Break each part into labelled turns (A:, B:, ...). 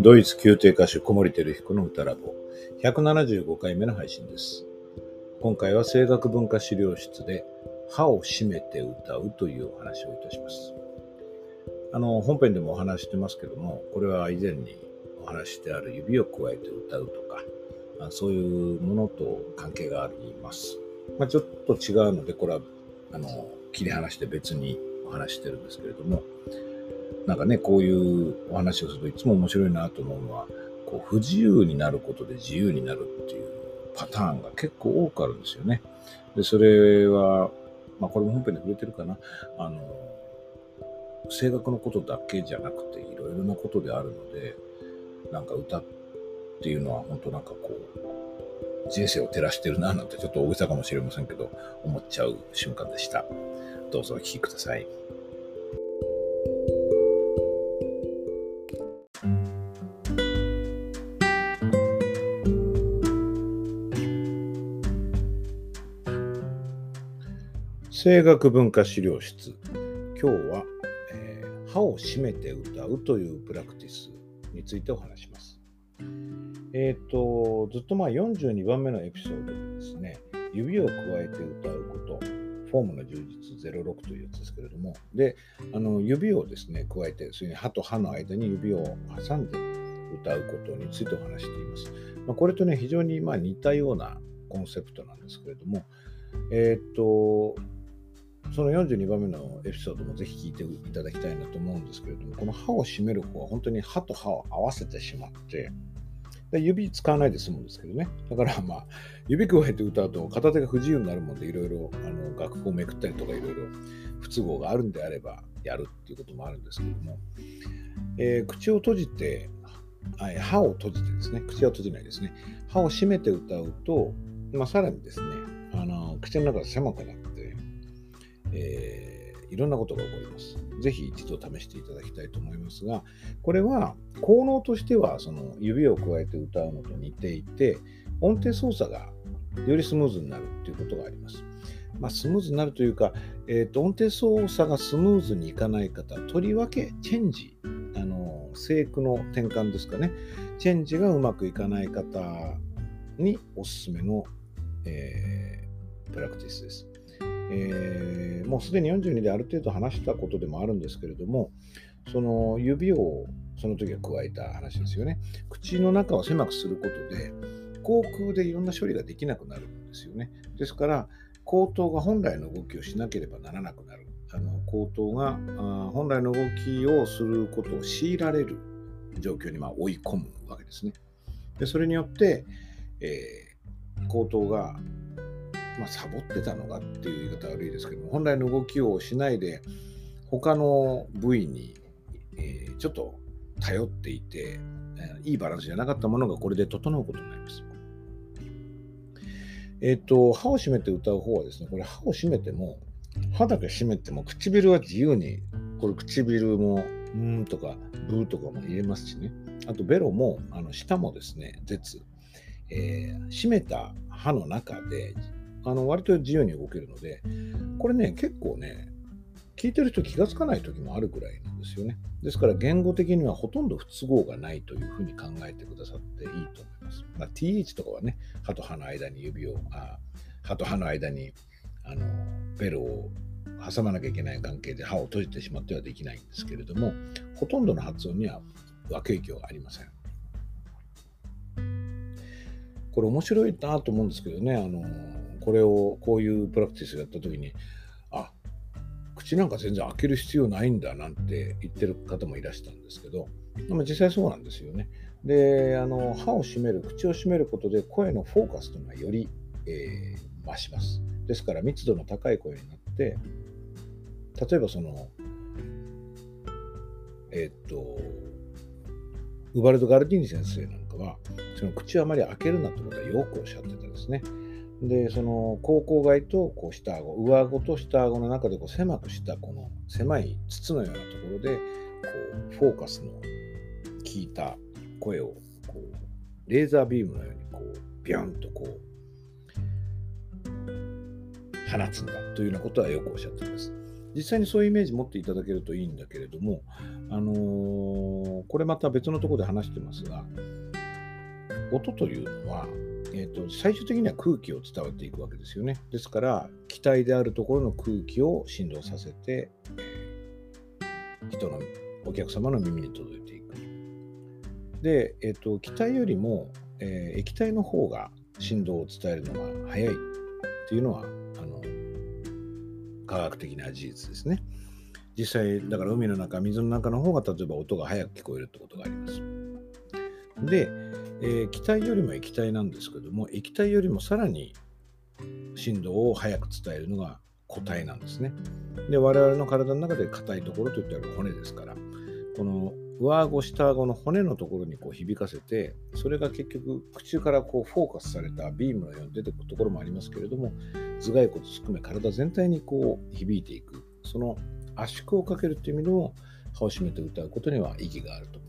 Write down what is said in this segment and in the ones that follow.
A: ドイツ宮廷歌手小森照彦の歌ラボ175回目の配信です。今回は声楽文化資料室で歯を締めて歌うというお話をいたします。あの、本編でもお話してますけども、これは以前にお話してある指を加えて歌うとか、そういうものと関係があります。まあ、ちょっと違うので、これはあの切り離して別にお話してるんですけれども、なんかね、こういうお話をするといつも面白いなと思うのは、こう不自由になることで自由になるっていうパターンが結構多くあるんですよね。で、それは、まあこれも本編で触れてるかな。あの、声楽のことだけじゃなくていろいろなことであるので、なんか歌っていうのは本当なんかこう、人生を照らしてるななんてちょっと大げさかもしれませんけど、思っちゃう瞬間でした。どうぞお聴きください。声楽文化資料室。今日は、えー、歯を締めて歌うというプラクティスについてお話します。えっ、ー、と、ずっとまあ42番目のエピソードでですね、指を加えて歌うこと、フォームの充実。06というやつですけれども、で、あの指をですね、加えて、それに歯と歯の間に指を挟んで歌うことについてお話しています。まあ、これとね、非常にま似たようなコンセプトなんですけれども、えっ、ー、と、その42番目のエピソードもぜひ聞いていただきたいなと思うんですけれども、この歯を締める方は本当に歯と歯を合わせてしまって、で指使わないで済むんですけどね。だからまあ、指加えて歌うと片手が不自由になるもんで、いろいろあの楽譜をめくったりとかいろいろ不都合があるんであればやるっていうこともあるんですけども、えー、口を閉じて、歯を閉じてですね、口は閉じないですね。歯を閉めて歌うと、まあ、さらにですね、あの口の中が狭くなって、えー、いろんなことが起こります。ぜひ一度試していただきたいと思いますが、これは効能としてはその指を加えて歌うのと似ていて、音程操作がよりスムーズになるということがあります。まあ、スムーズになるというか、えーと、音程操作がスムーズにいかない方、とりわけチェンジ、あの声句の転換ですかね、チェンジがうまくいかない方におすすめの、えー、プラクティスです。えー、もうすでに42である程度話したことでもあるんですけれども、その指をその時は加えた話ですよね。口の中を狭くすることで、口腔でいろんな処理ができなくなるんですよね。ですから、口頭が本来の動きをしなければならなくなる。あの口頭があ本来の動きをすることを強いられる状況にま追い込むわけですね。でそれによって、えー、口頭がまあ、サボってたのがっていう言い方悪いですけど、本来の動きをしないで、他の部位に、えー、ちょっと頼っていて、えー、いいバランスじゃなかったものがこれで整うことになります。えっ、ー、と、歯を閉めて歌う方はですね、これ歯を閉めても、歯だけ閉めても唇は自由に、これ唇も、うんとか、ブーとかも入れますしね。あと、ベロも、あの舌もですね、舌、えー、閉めた歯の中であの割と自由に動けるので、これね、結構ね、聞いてる人気がつかない時もあるぐらいなんですよね。ですから言語的にはほとんど不都合がないというふうに考えてくださっていいと思います。まあ、TH とかはね、歯と歯の間に指を、あ歯と歯の間にあのベルを挟まなきゃいけない関係で歯を閉じてしまってはできないんですけれども、ほとんどの発音には悪影響がありません。これ面白いなと思うんですけどね、あのこれをこういうプラクティスをやった時にあ口なんか全然開ける必要ないんだなんて言ってる方もいらしたんですけど、でも実際そうなんですよね。であの歯を閉める口を閉めることで声のフォーカスというのはより、えー、増します。ですから密度の高い声になって例えばそのえっ、とウバルド・ガルディーニ先生なんかはその口をあまり開けるなってことはよくおっしゃってたんですね。で、その口腔外とこう下顎、上顎と下顎の中でこう狭くしたこの狭い筒のようなところで、こうフォーカスの効いた声をこうレーザービームのようにこうビャンとこう放つんだというようなことはよくおっしゃっています。実際にそういうイメージ持っていただけるといいんだけれども、あのーこれまた別のところで話してますが、音というのは、えーと、最終的には空気を伝わっていくわけですよね。ですから、気体であるところの空気を振動させて、人の、お客様の耳に届いていく。で、えーと、気体よりも、えー、液体の方が振動を伝えるのが早いっていうのは、あの科学的な事実ですね。実際、だから海の中、水の中の方が例えば音が早く聞こえるってことがあります。で、えー、気体よりも液体なんですけども、液体よりもさらに振動を早く伝えるのが固体なんですね。で、我々の体の中で硬いところといったら骨ですから、この上顎、下顎の骨のところにこう響かせて、それが結局口からこうフォーカスされたビームのように出てくるところもありますけれども、頭蓋骨含め体全体にこう響いていく、その圧縮をかけるという意味でも、歯を閉めて歌うことには意義があると。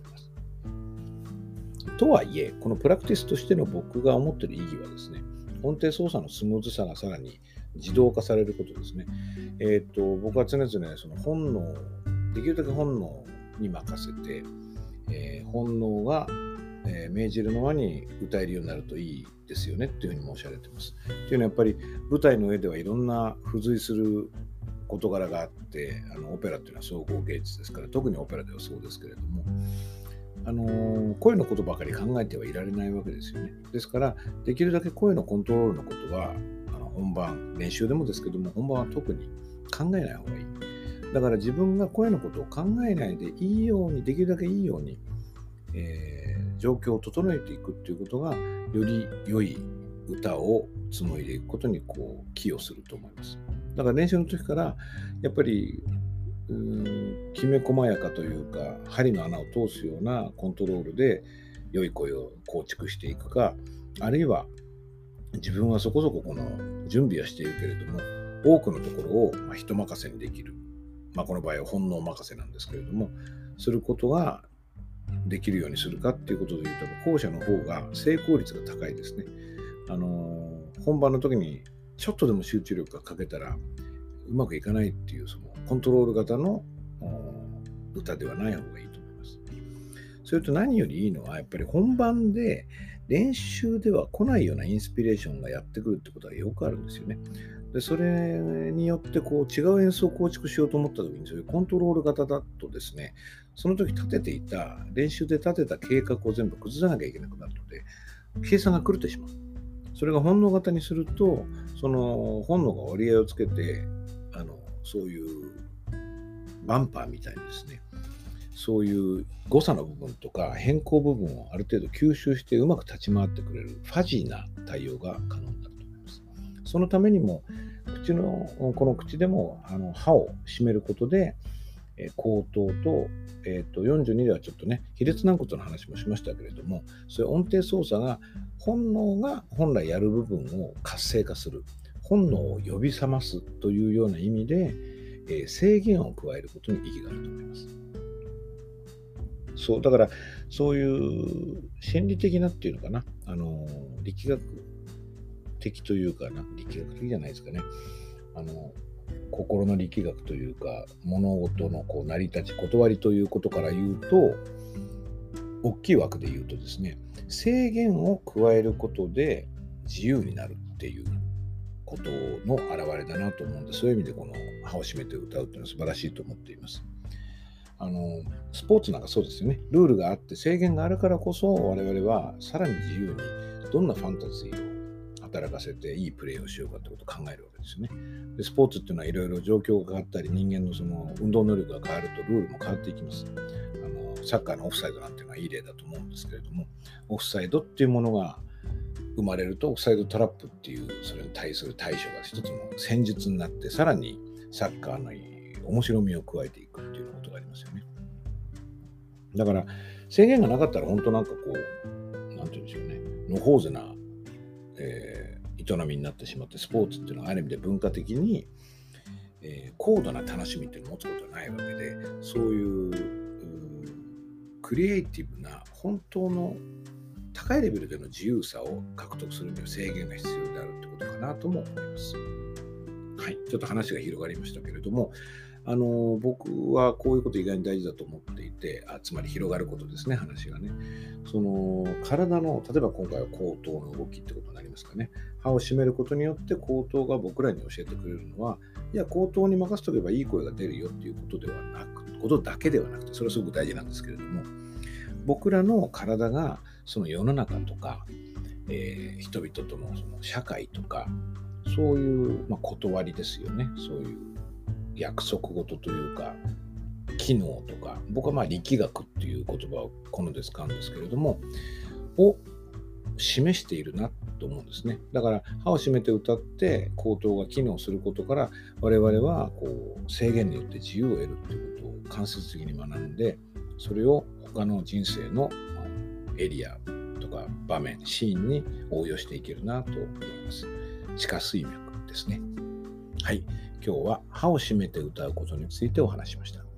A: とはいえ、このプラクティスとしての僕が思っている意義はですね、音程操作のスムーズさがさらに自動化されることですね。えっ、ー、と、僕は常々その本能、できるだけ本能に任せて、えー、本能が、えー、命じるのまに歌えるようになるといいですよねっていうふうに申し上げてます。というのはやっぱり舞台の上ではいろんな付随する事柄があってあのオペラっていうのは総合芸術ですから特にオペラではそうですけれどもあの声のことばかり考えてはいられないわけですよね。ですからできるだけ声のコントロールのことはあの本番練習でもですけども本番は特に考えない方がいい。だから自分が声のことを考えないでいいようにできるだけいいように、えー、状況を整えていくっていうことがより良い歌を紡いでいくことにこう寄与すると思います。だから練習の時からやっぱりきめ細やかというか針の穴を通すようなコントロールで良い声を構築していくかあるいは自分はそこそここの準備はしているけれども多くのところをま人任せにできる、まあ、この場合は本能任せなんですけれどもすることができるようにするかっていうことで言うと後者の方が成功率が高いですね。あの本番の時にちょっとでも集中力が欠けたらうまくいかないっていうそのコントロール型の歌ではない方がいいと思います。それと何よりいいのはやっぱり本番で練習では来ないようなインスピレーションがやってくるってことがよくあるんですよね。でそれによってこう違う演奏を構築しようと思った時にそういうコントロール型だとですねその時立てていた練習で立てた計画を全部崩さなきゃいけなくなるので計算が狂ってしまう。それが本能型にするとその本能が割合いをつけてそういうバンパーみたいにですねそういう誤差の部分とか変更部分をある程度吸収してうまく立ち回ってくれるファジーな対応が可能になると思います。そのためにも口のこの口でもあの歯を締めることでえ口頭と,、えー、と42ではちょっとね比列軟骨の話もしましたけれどもそういう音程操作が本能が本来やる部分を活性化する本能を呼び覚ますというような意味で、えー、制限を加えることに意義があると思います。そうだからそういう心理的なっていうのかな。あの力学的というかな。力学的じゃないですかね。あの心の力学というか物事のこう成り立ち断りということから言うと大きい枠で言うとですね制限を加えることで自由になるっていうことの表れだなと思うんでそういう意味でこの「歯を閉めて歌う」っていうのは素晴らしいと思っています。あのスポーツなんかそうですよねルールがあって制限があるからこそ我々はさらに自由にどんなファンタジーを働かせていいプレーをしようかってことを考えるわけですよね。でスポーツっていうのはいろいろ状況が変わったり人間のその運動能力が変わるとルールも変わっていきます。あのサッカーのオフサイドなんていうのはいい例だと思うんですけれどもオフサイドっていうものが生まれるとオフサイドトラップっていうそれに対する対処が一つの戦術になってさらにサッカーの面白みを加えていくっていうことがありますよね。だから制限がなかったら本当なんかこう、なんて言うんでしょうね、のほうぜな、えー営みになってしまってスポーツっていうのはある意味で文化的に、えー、高度な楽しみっていうのを持つことはないわけでそういうクリエイティブな本当の高いレベルでの自由さを獲得するには制限が必要であるってことかなとも思います。はい、ちょっと話が広がりましたけれども、あの僕はこういうこと意外に大事だと思っていてあつまり広がることですね話がね。その体の例えば今回は口頭の動きってことになりますかね。歯を閉めることによって口頭が僕らに教えてくれるのはいや口頭に任せとけばいい声が出るよっていうことではなくことだけではなくてそれはすごく大事なんですけれども僕らの体がその世の中とか、えー、人々とのその社会とかそういう、まあ、断りですよね。そういう約束事というか機能とか僕はまあ力学っていう言葉を好んで使うんですけれどもを示しているなと思うんですね。だから歯を閉めて歌って口頭が機能することから我々はこう制限によって自由を得るっていうことを間接的に学んでそれを他の人生のエリアとか場面シーンに応用していけるなと思います。地下水脈ですね。はい。今日は歯を閉めて歌うことについてお話しました。